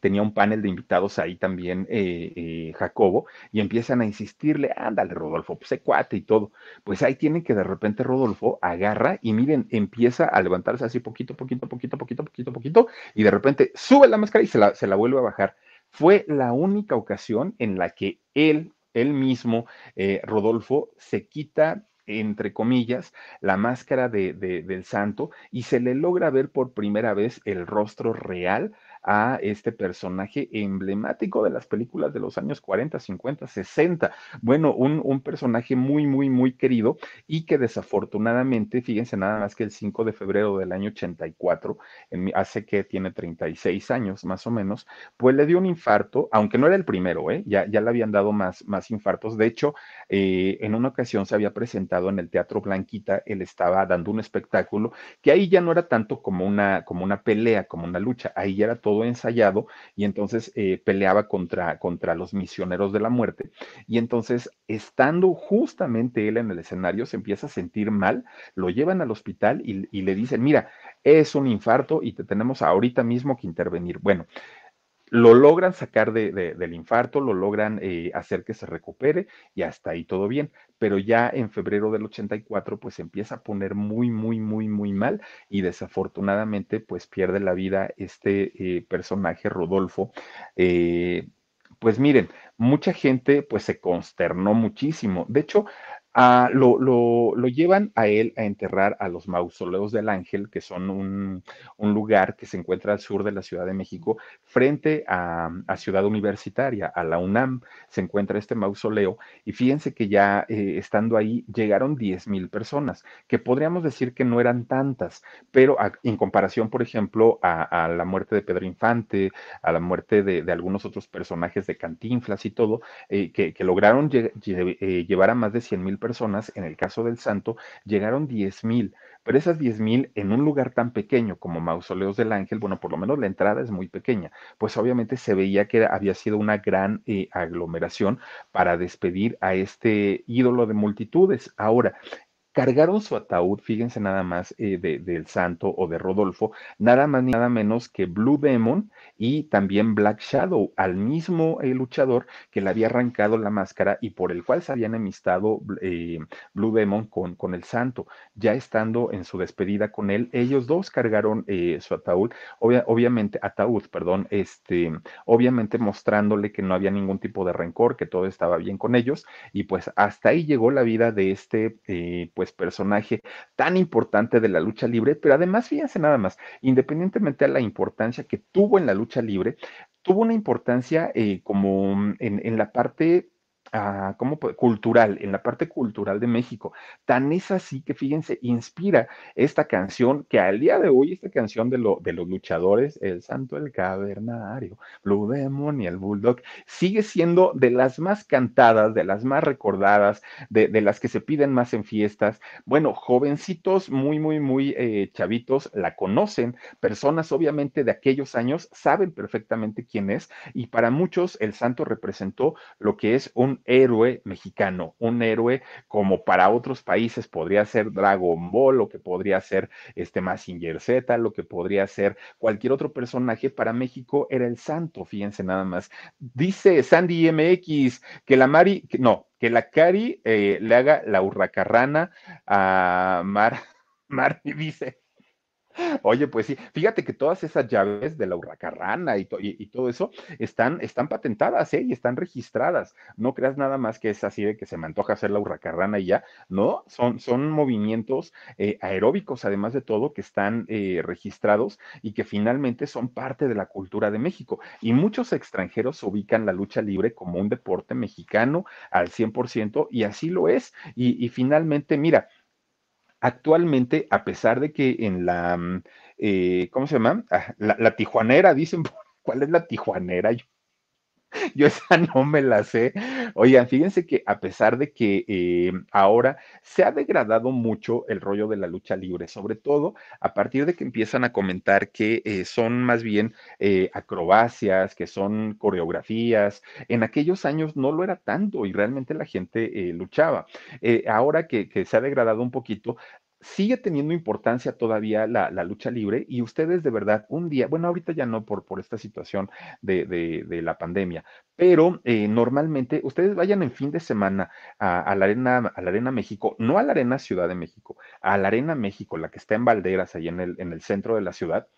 tenía un panel de invitados ahí también, eh, eh, Jacobo, y empiezan a insistirle, ándale, Rodolfo, pues se cuate y todo. Pues ahí tienen que de repente Rodolfo agarra y miren, empieza a levantarse así poquito, poquito, poquito, poquito, poquito, poquito, y de repente sube la máscara y se la, se la vuelve a bajar. Fue la única ocasión en la que él, él mismo, eh, Rodolfo, se quita entre comillas, la máscara de, del santo y se le logra ver por primera vez el rostro real a este personaje emblemático de las películas de los años 40, 50, 60. Bueno, un, un personaje muy, muy, muy querido y que desafortunadamente, fíjense nada más que el 5 de febrero del año 84, en, hace que tiene 36 años más o menos, pues le dio un infarto, aunque no era el primero, ¿eh? ya, ya le habían dado más, más infartos. De hecho, eh, en una ocasión se había presentado en el Teatro Blanquita, él estaba dando un espectáculo que ahí ya no era tanto como una, como una pelea, como una lucha, ahí ya era todo ensayado y entonces eh, peleaba contra, contra los misioneros de la muerte. Y entonces, estando justamente él en el escenario, se empieza a sentir mal, lo llevan al hospital y, y le dicen, mira, es un infarto y te tenemos ahorita mismo que intervenir. Bueno, lo logran sacar de, del infarto, lo logran eh, hacer que se recupere y hasta ahí todo bien. Pero ya en febrero del 84, pues empieza a poner muy, muy, muy, muy mal y desafortunadamente, pues pierde la vida este eh, personaje, Rodolfo. Eh, pues miren, mucha gente pues se consternó muchísimo. De hecho, Lo, lo, llevan a él a enterrar a los mausoleos del Ángel, que son un, un lugar que se encuentra al sur de la Ciudad de México, frente a, a, Ciudad Universitaria, a la UNAM, se encuentra este mausoleo. Y fíjense que ya eh, estando ahí llegaron 10 mil personas, que podríamos decir que no eran tantas, pero en comparación, por ejemplo, a, la muerte de Pedro Infante, a la muerte de, algunos otros personajes de Cantinflas y todo, eh, que, lograron eh, llevar a más de 100 mil personas, en el caso del Santo, llegaron 10 mil, pero esas 10 mil en un lugar tan pequeño como Mausoleos del Ángel, bueno, por lo menos la entrada es muy pequeña, pues obviamente se veía que había sido una gran eh, aglomeración para despedir a este ídolo de multitudes. Ahora, cargaron su ataúd, fíjense nada más, eh, de, del santo o de Rodolfo, nada más ni nada menos que Blue Demon y también Black Shadow, al mismo eh, luchador que le había arrancado la máscara y por el cual se habían amistado eh, Blue Demon con, con, el santo. Ya estando en su despedida con él, ellos dos cargaron su ataúd, obvia, obviamente, ataúd, perdón, este, obviamente mostrándole que no había ningún tipo de rencor, que todo estaba bien con ellos, y pues hasta ahí llegó la vida de este, pues, personaje tan importante de la lucha libre, pero además, fíjense nada más, independientemente de la importancia que tuvo en la lucha libre, tuvo una importancia eh, como en, en la parte uh, ¿cómo cultural, en la parte cultural de México. Tan es así que, fíjense, inspira esta canción que al día de hoy, esta canción de, lo, de los luchadores, El Santo, el Cavernario, Blue Demon y el Bulldog, sigue siendo de las más cantadas, de las más recordadas, de, de las que se piden más en fiestas. Bueno, jovencitos muy, muy, muy eh, chavitos la conocen, personas obviamente de aquellos años saben perfectamente quién es y para muchos el santo representó lo que es un héroe mexicano, un héroe como para otros países podría ser Dragon Ball, lo que podría ser este Massinger Z, lo que podría ser cualquier otro personaje, para México era el santo, fíjense nada más. Dice Sandy MX que la Mari, no, que la Cari eh, le haga la hurracarrana a Mar, Mar dice, Oye, pues sí, fíjate que todas esas llaves de la hurracarrana y, to y, y, todo eso están, están patentadas ¿eh? y están registradas. No creas nada más que es así de que se me antoja hacer la hurracarrana y ya, no, son, son movimientos eh, aeróbicos, además de todo, que están eh, registrados y que finalmente son parte de la cultura de México. Y muchos extranjeros ubican la lucha libre como un deporte mexicano al 100% y así lo es. Y finalmente, mira, Actualmente, a pesar de que en la, mm, eh, ¿cómo se llama? Ah, la, tijuanera, dicen, ¿cuál es la tijuanera? yo esa no me la sé. Oigan, fíjense que a pesar de que eh, ahora se ha degradado mucho el rollo de la lucha libre, sobre todo a partir de que empiezan a comentar que eh, son más bien eh, acrobacias, que son coreografías, en aquellos años no lo era tanto y realmente la gente luchaba. ahora que, que se ha degradado un poquito, sigue teniendo importancia todavía la, lucha libre y ustedes de verdad un día, bueno, ahorita ya no por, por esta situación de, de, de la pandemia, pero eh, normalmente ustedes vayan en fin de semana a, a, la arena, a la Arena México, no a la Arena Ciudad de México, a la Arena México, la que está en Valderas, ahí en el, en el centro de la ciudad,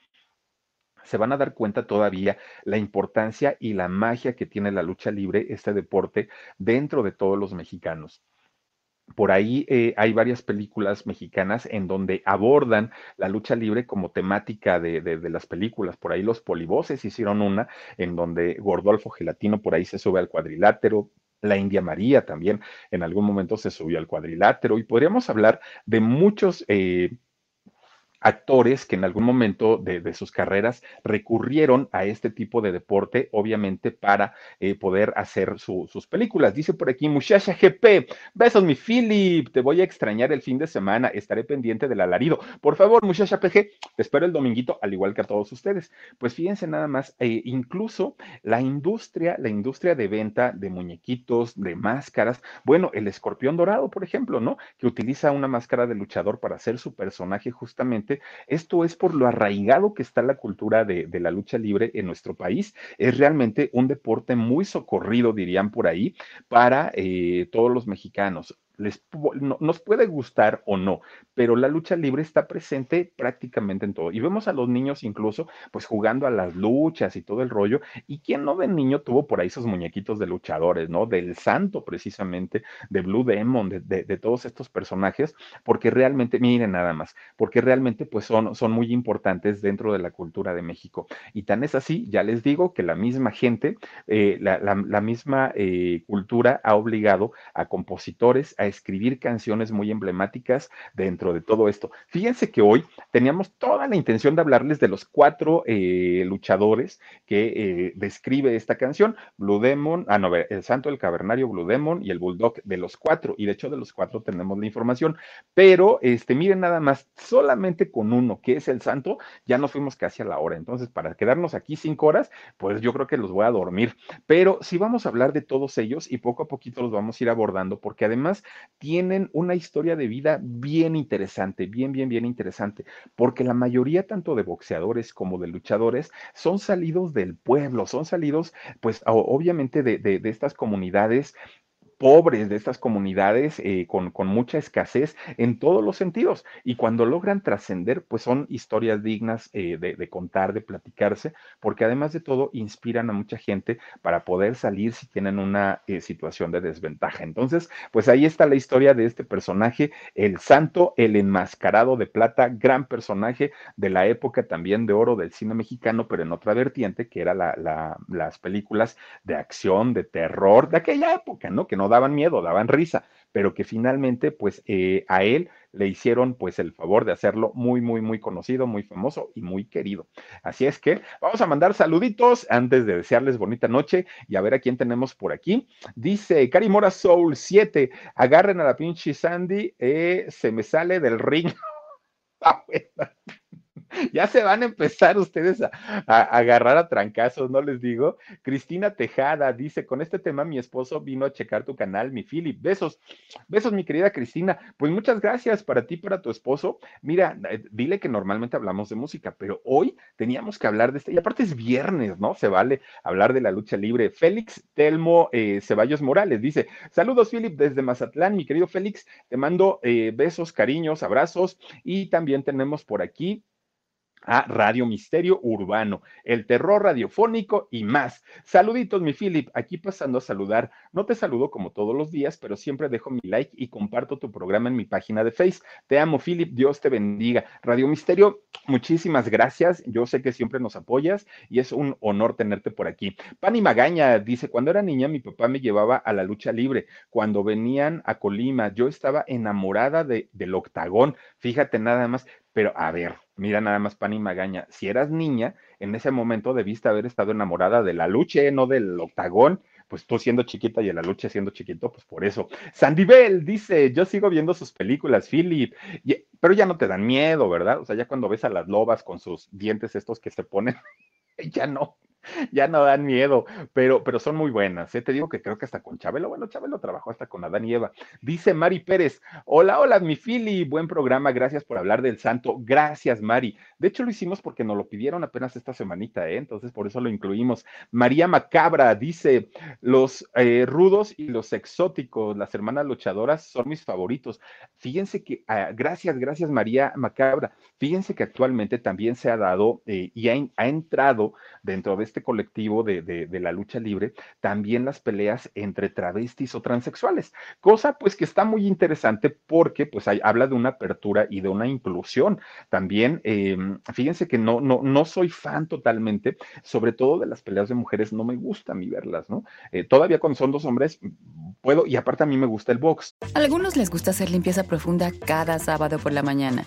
se van a dar cuenta todavía la importancia y la magia que tiene la lucha libre, este deporte, dentro de todos los mexicanos. Por ahí eh, hay varias películas mexicanas en donde abordan la lucha libre como temática de, de, las películas. Por ahí los polivoces hicieron una en donde Gordolfo Gelatino por ahí se sube al cuadrilátero. La India María también en algún momento se subió al cuadrilátero y podríamos hablar de muchos eh, actores que en algún momento de, sus carreras recurrieron a este tipo de deporte, obviamente para eh, poder hacer su, sus películas. Dice por aquí, muchacha GP, besos mi Philip, te voy a extrañar el fin de semana, estaré pendiente del alarido. Por favor, muchacha PG, te espero el dominguito, al igual que a todos ustedes. Pues fíjense nada más, eh, incluso la industria, la industria de venta de muñequitos, de máscaras, bueno, el escorpión dorado, por ejemplo, ¿no? Que utiliza una máscara de luchador para hacer su personaje justamente esto es por lo arraigado que está la cultura de, la lucha libre en nuestro país. Es realmente un deporte muy socorrido, dirían por ahí, para eh, todos los mexicanos les, nos puede gustar o no, pero la lucha libre está presente prácticamente en todo. Y vemos a los niños incluso pues jugando a las luchas y todo el rollo. Y quien no de niño tuvo por ahí esos muñequitos de luchadores, ¿no? Del santo precisamente, de Blue Demon, de, de, todos estos personajes, porque realmente, miren nada más, porque realmente pues son, son muy importantes dentro de la cultura de México. Y tan es así, ya les digo que la misma gente, eh, la, la, misma eh, cultura ha obligado a compositores a escribir canciones muy emblemáticas dentro de todo esto. Fíjense que hoy teníamos toda la intención de hablarles de los cuatro eh, luchadores que eh, describe esta canción, Blue Demon, ah, no, el Santo, el Cavernario, Blue Demon y el Bulldog de los cuatro, y de hecho de los cuatro tenemos la información, pero este, miren nada más, solamente con uno, que es el Santo, ya nos fuimos casi a la hora, entonces para quedarnos aquí cinco horas, pues yo creo que los voy a dormir, pero sí vamos a hablar de todos ellos y poco a poquito los vamos a ir abordando, porque además tienen una historia de vida bien interesante, bien, bien, bien interesante, porque la mayoría tanto de boxeadores como de luchadores son salidos del pueblo, son salidos pues obviamente de, de, de estas comunidades pobres, de estas comunidades eh, con, mucha escasez en todos los sentidos. Y cuando logran trascender, pues son historias dignas eh, de, contar, de platicarse, porque además de todo inspiran a mucha gente para poder salir si tienen una eh, situación de desventaja. Entonces, pues ahí está la historia de este personaje, el santo, el enmascarado de plata, gran personaje de la época también de oro del cine mexicano, pero en otra vertiente, que era la, las películas de acción, de terror de aquella época, ¿no? Que no daban miedo, daban risa, pero que finalmente pues eh, a él le hicieron pues el favor de hacerlo muy, muy, muy conocido, muy famoso y muy querido. Así es que vamos a mandar saluditos antes de desearles bonita noche y a ver a quién tenemos por aquí. Dice Cari Mora Soul 7, agarren a la pinche Sandy, eh, se me sale del ring. Ya se van a empezar ustedes a, agarrar a trancazos, ¿no les digo? Cristina Tejada dice, con este tema mi esposo vino a checar tu canal, mi Philip. Besos, besos, mi querida Cristina. Pues muchas gracias para ti, para tu esposo. Mira, eh, dile que normalmente hablamos de música, pero hoy teníamos que hablar de este, y aparte es viernes, ¿no? Se vale hablar de la lucha libre. Félix Telmo eh, Ceballos Morales dice, saludos, Philip, desde Mazatlán, mi querido Félix, te mando eh, besos, cariños, abrazos, y también tenemos por aquí a Radio Misterio Urbano, el terror radiofónico y más. Saluditos, mi Philip, aquí pasando a saludar. No te saludo como todos los días, pero siempre dejo mi like y comparto tu programa en mi página de Face. Te amo, Philip, Dios te bendiga. Radio Misterio, muchísimas gracias. Yo sé que siempre nos apoyas y es un honor tenerte por aquí. Pani Magaña dice, cuando era niña mi papá me llevaba a la lucha libre. Cuando venían a Colima, yo estaba enamorada de, del octagón. Fíjate nada más, pero a ver, mira nada más Pani Magaña, si eras niña, en ese momento debiste haber estado enamorada de la lucha, no del octagón, pues tú siendo chiquita y la lucha siendo chiquito, pues por eso. Sandy Bell dice, yo sigo viendo sus películas, Philip, pero ya no te dan miedo, ¿verdad? O sea, ya cuando ves a las lobas con sus dientes estos que se ponen, ya no. Ya no dan miedo, pero, pero son muy buenas. ¿eh? Te digo que creo que hasta con Chabelo, bueno, Chabelo trabajó hasta con Adán y Eva. Dice Mari Pérez, hola, hola, mi Fili, buen programa, gracias por hablar del santo. Gracias, Mari. De hecho, lo hicimos porque nos lo pidieron apenas esta semanita, ¿eh? entonces por eso lo incluimos. María Macabra dice, los eh, rudos y los exóticos, las hermanas luchadoras son mis favoritos. Fíjense que, ah, gracias, gracias María Macabra. Fíjense que actualmente también se ha dado eh, y ha, ha entrado dentro de este colectivo de, la lucha libre también las peleas entre travestis o transexuales, cosa pues que está muy interesante porque pues habla de una apertura y de una inclusión. También, em, fíjense que no, no, no soy fan totalmente, sobre todo de las peleas de mujeres, no me gusta a mí verlas, ¿no? Eh, todavía cuando son dos hombres, puedo, y aparte a mí me gusta el box. A algunos les gusta hacer limpieza profunda cada sábado por la mañana.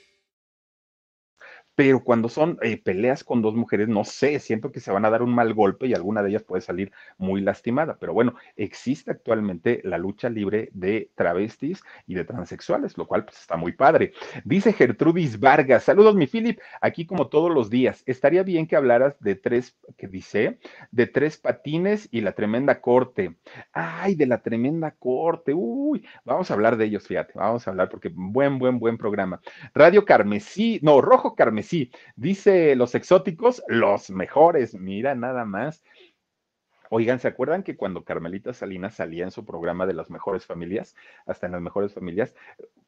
Pero cuando son eh, peleas con dos mujeres, no sé, siento que se van a dar un mal golpe y alguna de ellas puede salir muy lastimada. Pero bueno, existe actualmente la lucha libre de travestis y de transexuales, lo cual pues está muy padre. Dice Gertrudis Vargas, saludos mi Philip, aquí como todos los días. Estaría bien que hablaras de tres, que dice, de tres patines y la tremenda corte. Ay, de la tremenda corte. Uy, vamos a hablar de ellos, fíjate, vamos a hablar porque buen, buen, buen programa. Radio Carmesí, no, Rojo Carmesí sí, dice los exóticos, los mejores, mira nada más. Oigan, ¿se acuerdan que cuando Carmelita Salinas salía en su programa de las mejores familias, hasta en las mejores familias,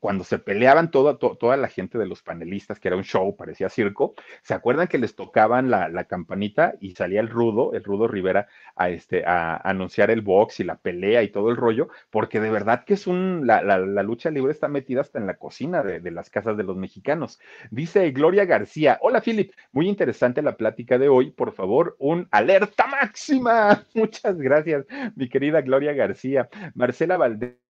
cuando se peleaban toda, toda la gente de los panelistas, que era un show, parecía circo, ¿se acuerdan que les tocaban la, campanita y salía el rudo, el rudo Rivera, a, este, a, anunciar el box y la pelea y todo el rollo? Porque de verdad que es un, la, lucha libre está metida hasta en la cocina de, las casas de los mexicanos. Dice Gloria García, hola Philip, muy interesante la plática de hoy, por favor, un alerta máxima. Muchas gracias, mi querida Gloria García. Marcela Valdés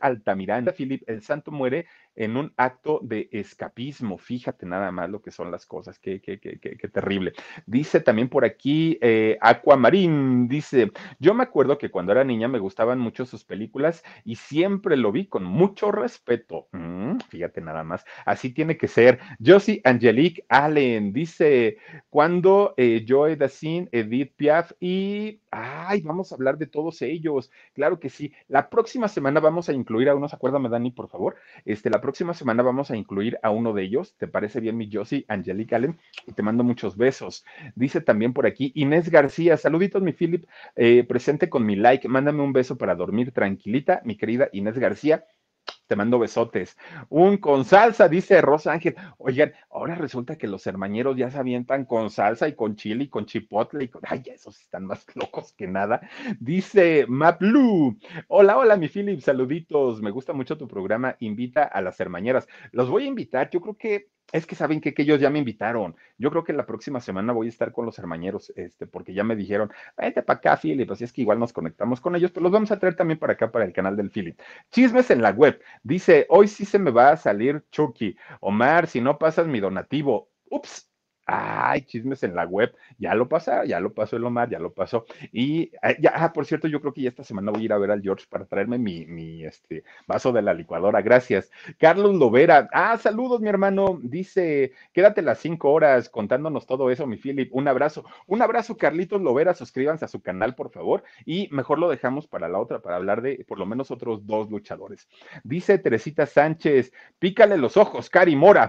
Altamiranda, Philip, el santo muere en un acto de escapismo. Fíjate nada más lo que son las cosas, qué, qué, qué, qué terrible. Dice también por aquí eh, Aquamarín, dice, yo me acuerdo que cuando era niña me gustaban mucho sus películas y siempre lo vi con mucho respeto. Mm, fíjate nada más, así tiene que ser. Josie Angelique Allen dice, cuando eh, Dassin, Edith Piaf y, ay, vamos a hablar de todos ellos. Claro que sí. La próxima semana vamos a incluir a unos, acuérdame Dani, por favor, este, la próxima semana vamos a incluir a uno de ellos. ¿Te parece bien, mi Josie, Angelique Allen? Y te mando muchos besos. Dice también por aquí Inés García, saluditos, mi Philip, eh, presente con mi like. Mándame un beso para dormir tranquilita, mi querida Inés García. Te mando besotes. Un con salsa, dice Rosa Ángel. Oigan, ahora resulta que los hermañeros ya se avientan con salsa y con chile y con chipotle y con. Ay, esos están más locos que nada. Dice Maplu. Hola, hola, mi Philip, saluditos. Me gusta mucho tu programa. Invita a las hermañeras. Los voy a invitar. Yo creo que es que saben que, ellos ya me invitaron. Yo creo que la próxima semana voy a estar con los hermañeros, este, porque ya me dijeron, vete para acá, Philip. Así es que igual nos conectamos con ellos, pero los vamos a traer también para acá, para el canal del Philip. Chismes en la web. Dice, hoy sí se me va a salir Chucky. Omar, si no pasas mi donativo. Ups, Ay, chismes en la web, ya lo pasa, ya lo pasó el Omar, ya lo pasó. Y eh, ya, ah, por cierto, yo creo que ya esta semana voy a ir a ver al George para traerme mi, mi este, vaso de la licuadora. Gracias. Carlos Lovera, ah, saludos, mi hermano. Dice, quédate las cinco horas contándonos todo eso, mi Philip. Un abrazo, un abrazo, Carlitos Lovera. Suscríbanse a su canal, por favor. Y mejor lo dejamos para la otra, para hablar de por lo menos otros dos luchadores. Dice Teresita Sánchez, pícale los ojos, Cari Mora.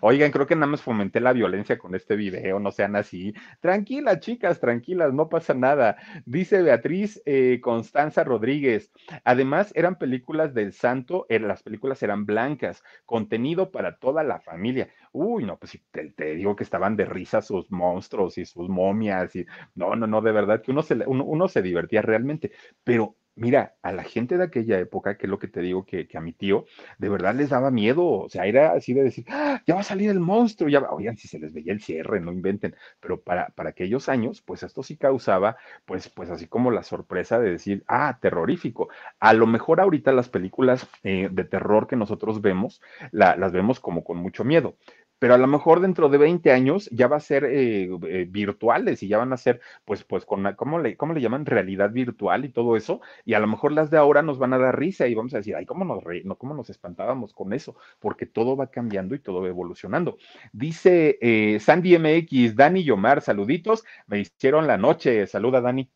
Oigan, creo que nada más fomenté la violencia con este video, no sean así. Tranquilas, chicas, tranquilas, no pasa nada. Dice Beatriz eh, Constanza Rodríguez. Además, eran películas del santo, eh, las películas eran blancas, contenido para toda la familia. Uy, no, pues te, te, digo que estaban de risa sus monstruos y sus momias y no, no, no, de verdad que uno se, uno, uno se divertía realmente, pero Mira, a la gente de aquella época, que es lo que te digo, que, a mi tío, de verdad les daba miedo, o sea, era así de decir, ¡Ah, ya va a salir el monstruo, ya va, oigan, si se les veía el cierre, no inventen, pero para, para aquellos años, pues esto sí causaba, pues, pues así como la sorpresa de decir, ah, terrorífico. A lo mejor ahorita las películas eh, de terror que nosotros vemos, las vemos como con mucho miedo, pero a lo mejor dentro de 20 años ya va a ser eh, eh, virtuales y ya van a ser, pues, pues, con, ¿cómo le, ¿cómo le llaman? Realidad virtual y todo eso, y a lo mejor las de ahora nos van a dar risa y vamos a decir, ay, ¿cómo nos, re no, cómo nos espantábamos con eso? Porque todo va cambiando y todo va evolucionando. Dice eh, Sandy MX, Dani y Omar, saluditos, me hicieron la noche, saluda Dani.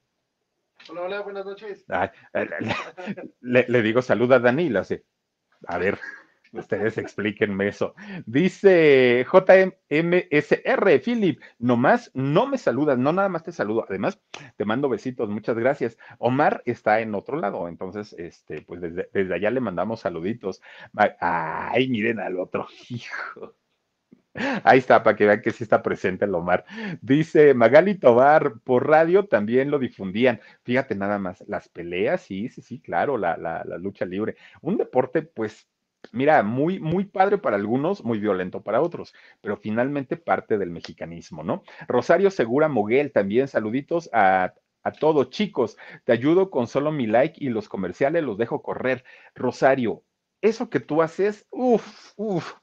Hola, hola, buenas noches. le, le, digo, saluda Dani y le hace, a ver. Ustedes explíquenme eso. Dice JMSR, Philip, nomás no me saludas, no nada más te saludo. Además, te mando besitos, muchas gracias. Omar está en otro lado, entonces, este, pues desde, desde allá le mandamos saluditos. Ay, miren al otro, hijo. Ahí está, para que vean que sí está presente el Omar. Dice Magali Tobar, por radio también lo difundían. Fíjate nada más, las peleas, sí, sí, sí, claro, la, la, la lucha libre. Un deporte, pues, mira, muy, muy padre para algunos, muy violento para otros, pero finalmente parte del mexicanismo, ¿no? Rosario Segura Moguel, también saluditos a, a todos, chicos. Te ayudo con solo mi like y los comerciales los dejo correr. Rosario, eso que tú haces, uff, uff,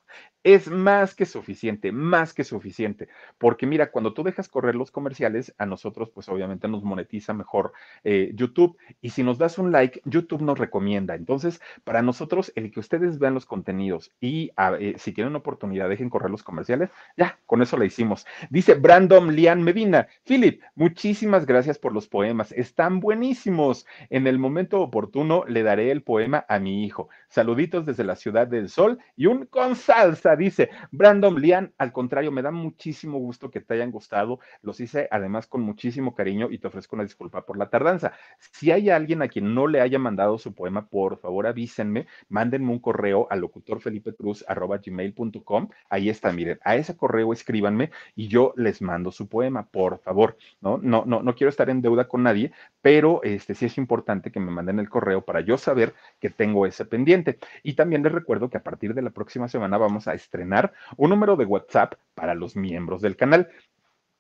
es más que suficiente, más que suficiente. Porque mira, cuando tú dejas correr los comerciales, a nosotros pues obviamente nos monetiza mejor eh, YouTube. Y si nos das un like, YouTube nos recomienda. Entonces, para nosotros, el que ustedes vean los contenidos y eh, si tienen oportunidad, dejen correr los comerciales, ya, con eso lo hicimos. Dice Brandon Lian Medina, Philip, muchísimas gracias por los poemas, están buenísimos. En el momento oportuno le daré el poema a mi hijo. Saluditos desde la ciudad del sol y un con salsa, dice Brandon Lian. Al contrario, me da muchísimo gusto que te hayan gustado. Los hice además con muchísimo cariño y te ofrezco una disculpa por la tardanza. Si hay alguien a quien no le haya mandado su poema, por favor avísenme, mándenme un correo a locutorfelipecruz.gmail.com. Ahí está, miren, a ese correo escríbanme y yo les mando su poema, por favor. No, no, no, no quiero estar en deuda con nadie, pero este sí es importante que me manden el correo para yo saber que tengo ese pendiente. Y también les recuerdo que a partir de la próxima semana vamos a estrenar un número de WhatsApp para los miembros del canal.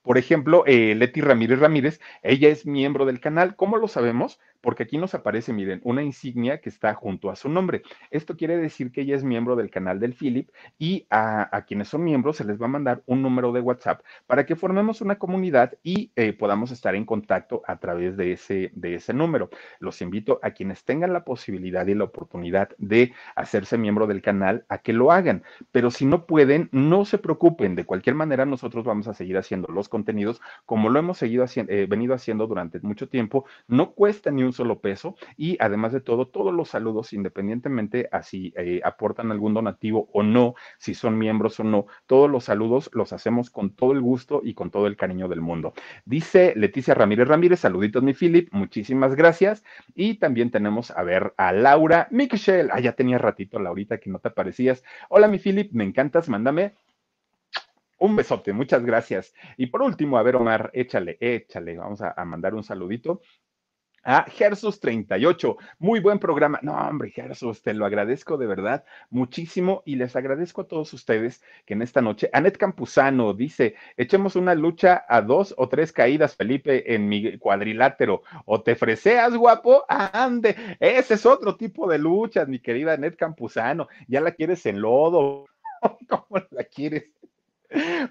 Por ejemplo, eh, Leti Ramírez Ramírez, ella es miembro del canal. ¿Cómo lo sabemos? Porque aquí nos aparece, miren, una insignia que está junto a su nombre. Esto quiere decir que ella es miembro del canal del Philip y a, quienes son miembros se les va a mandar un número de WhatsApp para que formemos una comunidad y eh, podamos estar en contacto a través de ese, de ese número. Los invito a quienes tengan la posibilidad y la oportunidad de hacerse miembro del canal a que lo hagan, pero si no pueden, no se preocupen. De cualquier manera, nosotros vamos a seguir haciendo los contenidos como lo hemos seguido haciendo, eh, venido haciendo durante mucho tiempo. No cuesta ni un solo peso y además de todo, todos los saludos, independientemente a si eh, aportan algún donativo o no, si son miembros o no, todos los saludos los hacemos con todo el gusto y con todo el cariño del mundo. Dice Leticia Ramírez Ramírez, saluditos mi Philip, muchísimas gracias. Y también tenemos a ver a Laura Michelle, ah, ya tenía ratito Laurita que no te aparecías. Hola mi Philip, me encantas, mándame un besote, muchas gracias. Y por último, a ver, Omar, échale, échale, vamos a, a mandar un saludito a Gersus 38. Muy buen programa. No, hombre, Gersus, te lo agradezco de verdad muchísimo y les agradezco a todos ustedes que en esta noche, Anet Campuzano dice, echemos una lucha a dos o tres caídas, Felipe, en mi cuadrilátero. O te freseas, guapo, ande. Ese es otro tipo de luchas, mi querida Anet Campuzano. Ya la quieres en lodo. ¿Cómo la quieres?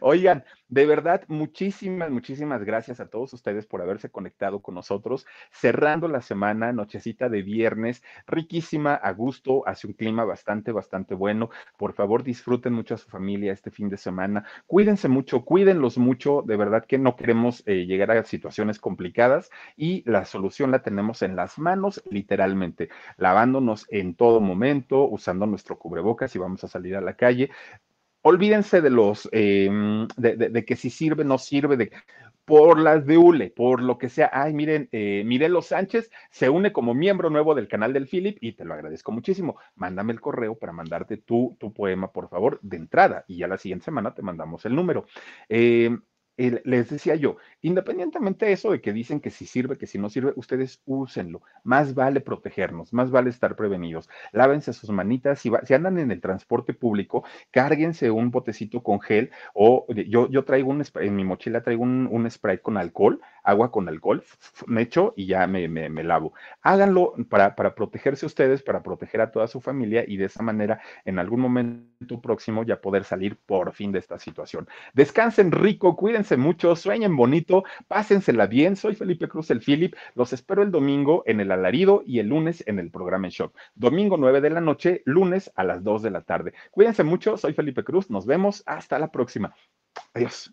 Oigan, de verdad, muchísimas, muchísimas gracias a todos ustedes por haberse conectado con nosotros, cerrando la semana, nochecita de viernes, riquísima, a gusto, hace un clima bastante, bastante bueno. Por favor, disfruten mucho a su familia este fin de semana. Cuídense mucho, cuídenlos mucho, de verdad que no queremos eh, llegar a situaciones complicadas y la solución la tenemos en las manos, literalmente, lavándonos en todo momento, usando nuestro cubrebocas y vamos a salir a la calle olvídense de los, em, de, que si sirve, no sirve, de, por las de ULE, por lo que sea. Ay, miren, eh, Mirelo Sánchez se une como miembro nuevo del canal del Philip y te lo agradezco muchísimo. Mándame el correo para mandarte tu, tu poema, por favor, de entrada y ya la siguiente semana te mandamos el número. Eh, les decía yo, independientemente de eso de que dicen que si sirve, que si no sirve, ustedes úsenlo. Más vale protegernos, más vale estar prevenidos. Lávense sus manitas. Si, si andan en el transporte público, cárguense un botecito con gel o yo, yo traigo un en mi mochila traigo un, spray con alcohol, agua con alcohol, me echo y ya me, me, me lavo. Háganlo para, para protegerse ustedes, para proteger a toda su familia y de esa manera en algún momento próximo ya poder salir por fin de esta situación. Descansen rico, cuídense mucho, sueñen bonito, pásensela bien. Soy Felipe Cruz, el Philip. Los espero el domingo en el Alarido y el lunes en el programa en Shock. Domingo 9 de la noche, lunes a las 2 de la tarde. Cuídense mucho, soy Felipe Cruz. Nos vemos. Hasta la próxima. Adiós.